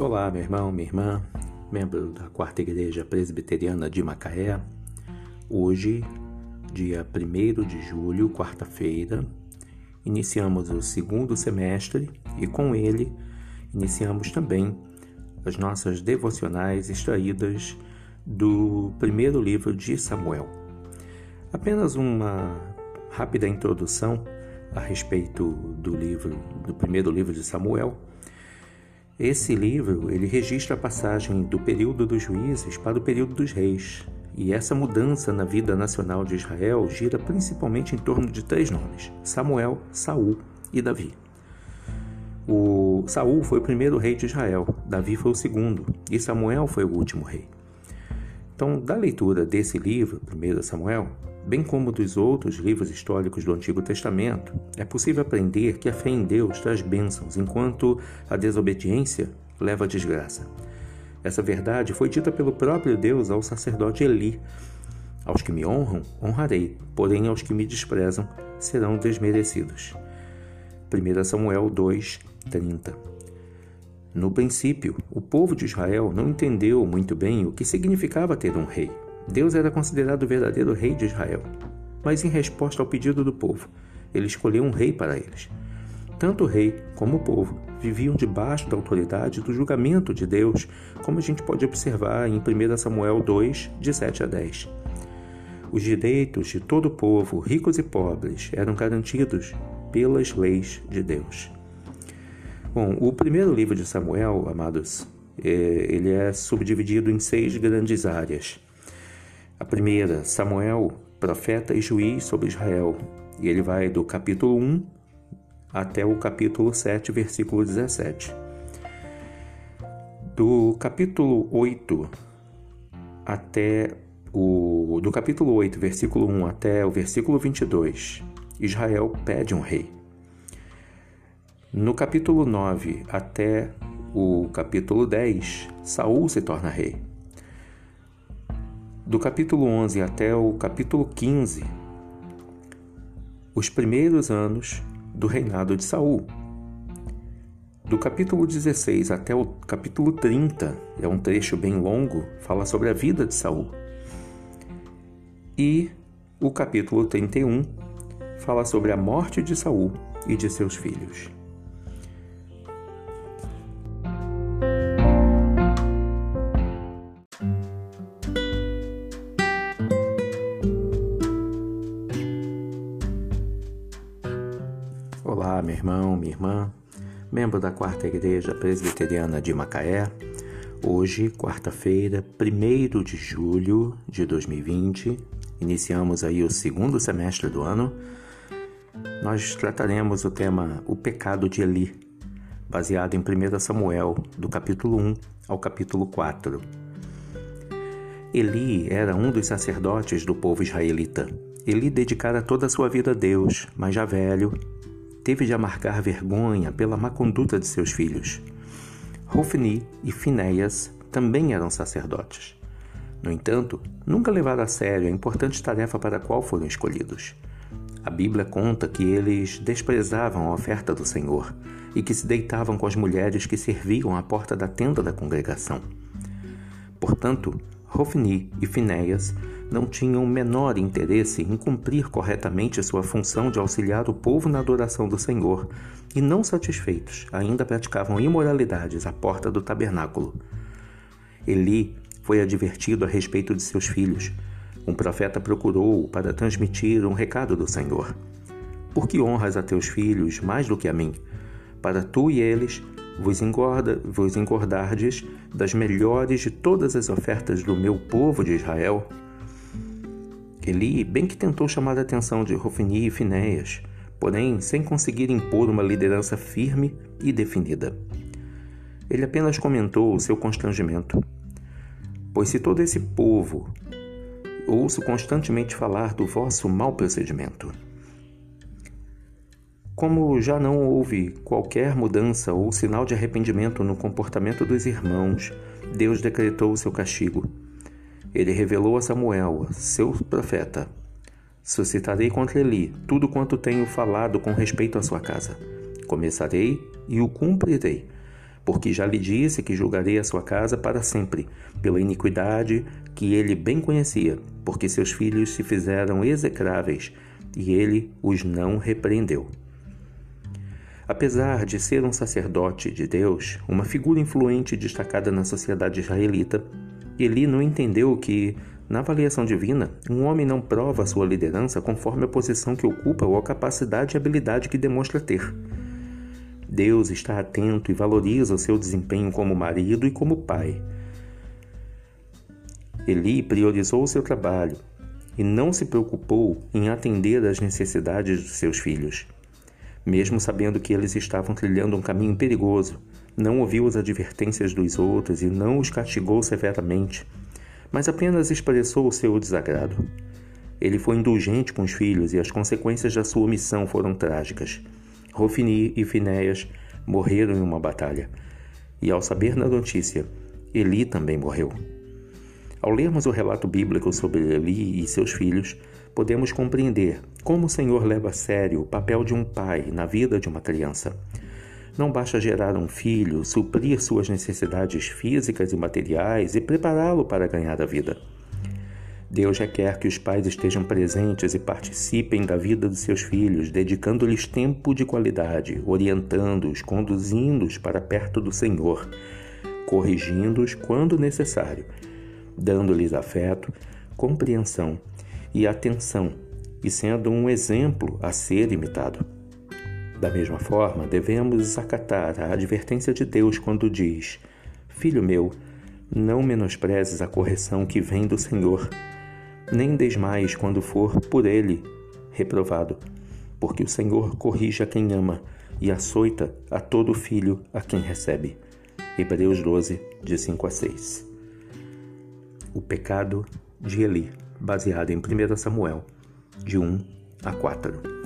Olá, meu irmão, minha irmã, membro da Quarta Igreja Presbiteriana de Macaé. Hoje, dia 1 de julho, quarta-feira, iniciamos o segundo semestre e com ele iniciamos também as nossas devocionais extraídas do primeiro livro de Samuel. Apenas uma rápida introdução a respeito do livro, do primeiro livro de Samuel esse livro ele registra a passagem do período dos juízes para o período dos reis, e essa mudança na vida nacional de Israel gira principalmente em torno de três nomes: Samuel, Saul e Davi. O Saul foi o primeiro rei de Israel, Davi foi o segundo e Samuel foi o último rei. Então, da leitura desse livro, 1 Samuel, bem como dos outros livros históricos do Antigo Testamento, é possível aprender que a fé em Deus traz bênçãos, enquanto a desobediência leva à desgraça. Essa verdade foi dita pelo próprio Deus ao sacerdote Eli: Aos que me honram, honrarei, porém aos que me desprezam serão desmerecidos. 1 Samuel 2, 30 No princípio, o povo de Israel não entendeu muito bem o que significava ter um rei. Deus era considerado o verdadeiro rei de Israel. Mas em resposta ao pedido do povo, ele escolheu um rei para eles. Tanto o rei como o povo viviam debaixo da autoridade do julgamento de Deus, como a gente pode observar em 1 Samuel 2, de 7 a 10. Os direitos de todo o povo, ricos e pobres, eram garantidos pelas leis de Deus. Bom, o primeiro livro de Samuel, amados, é, ele é subdividido em seis grandes áreas. A primeira, Samuel, profeta e juiz sobre Israel. E ele vai do capítulo 1 até o capítulo 7, versículo 17. Do capítulo 8 até o do capítulo 8, versículo 1 até o versículo 22, Israel pede um rei. No capítulo 9 até o capítulo 10, Saul se torna rei. Do capítulo 11 até o capítulo 15, os primeiros anos do reinado de Saul. Do capítulo 16 até o capítulo 30, é um trecho bem longo, fala sobre a vida de Saul. E o capítulo 31 fala sobre a morte de Saul e de seus filhos. Olá, meu irmão, minha irmã, membro da Quarta Igreja Presbiteriana de Macaé. Hoje, quarta-feira, 1 de julho de 2020, iniciamos aí o segundo semestre do ano. Nós trataremos o tema O Pecado de Eli, baseado em 1 Samuel, do capítulo 1 ao capítulo 4. Eli era um dos sacerdotes do povo israelita. Eli dedicara toda a sua vida a Deus, mas já velho, teve de amargar vergonha pela má conduta de seus filhos. Rofni e Finéias também eram sacerdotes. No entanto, nunca levaram a sério a importante tarefa para a qual foram escolhidos. A Bíblia conta que eles desprezavam a oferta do Senhor e que se deitavam com as mulheres que serviam à porta da tenda da congregação. Portanto, Rofni e Finéias não tinham o menor interesse em cumprir corretamente sua função de auxiliar o povo na adoração do Senhor, e não satisfeitos, ainda praticavam imoralidades à porta do tabernáculo. Eli foi advertido a respeito de seus filhos. Um profeta procurou-o para transmitir um recado do Senhor. Por que honras a teus filhos mais do que a mim? Para tu e eles vos, engorda, vos engordardes das melhores de todas as ofertas do meu povo de Israel? Eli bem que tentou chamar a atenção de Rofini e Finéias, porém sem conseguir impor uma liderança firme e definida. Ele apenas comentou o seu constrangimento. Pois se todo esse povo ouço constantemente falar do vosso mau procedimento. Como já não houve qualquer mudança ou sinal de arrependimento no comportamento dos irmãos, Deus decretou o seu castigo ele revelou a Samuel, seu profeta: Suscitarei contra Eli tudo quanto tenho falado com respeito à sua casa. Começarei e o cumprirei, porque já lhe disse que julgarei a sua casa para sempre, pela iniquidade que ele bem conhecia, porque seus filhos se fizeram execráveis, e ele os não repreendeu. Apesar de ser um sacerdote de Deus, uma figura influente e destacada na sociedade israelita, Eli não entendeu que, na avaliação divina, um homem não prova sua liderança conforme a posição que ocupa ou a capacidade e habilidade que demonstra ter. Deus está atento e valoriza o seu desempenho como marido e como pai. Eli priorizou o seu trabalho e não se preocupou em atender às necessidades dos seus filhos. Mesmo sabendo que eles estavam trilhando um caminho perigoso, não ouviu as advertências dos outros e não os castigou severamente, mas apenas expressou o seu desagrado. Ele foi indulgente com os filhos e as consequências da sua omissão foram trágicas. Rofini e Finéias morreram em uma batalha. E ao saber da notícia, Eli também morreu. Ao lermos o relato bíblico sobre Eli e seus filhos, podemos compreender como o Senhor leva a sério o papel de um pai na vida de uma criança. Não basta gerar um filho, suprir suas necessidades físicas e materiais e prepará-lo para ganhar a vida. Deus requer que os pais estejam presentes e participem da vida dos seus filhos, dedicando-lhes tempo de qualidade, orientando-os, conduzindo-os para perto do Senhor, corrigindo-os quando necessário, dando-lhes afeto, compreensão e atenção e sendo um exemplo a ser imitado. Da mesma forma, devemos acatar a advertência de Deus quando diz: Filho meu, não menosprezes a correção que vem do Senhor nem desmais quando for por ele reprovado, porque o Senhor corrige a quem ama e açoita a todo filho a quem recebe. Hebreus 12, de 5 a 6. O pecado de Eli, baseado em 1 Samuel, de 1 a 4.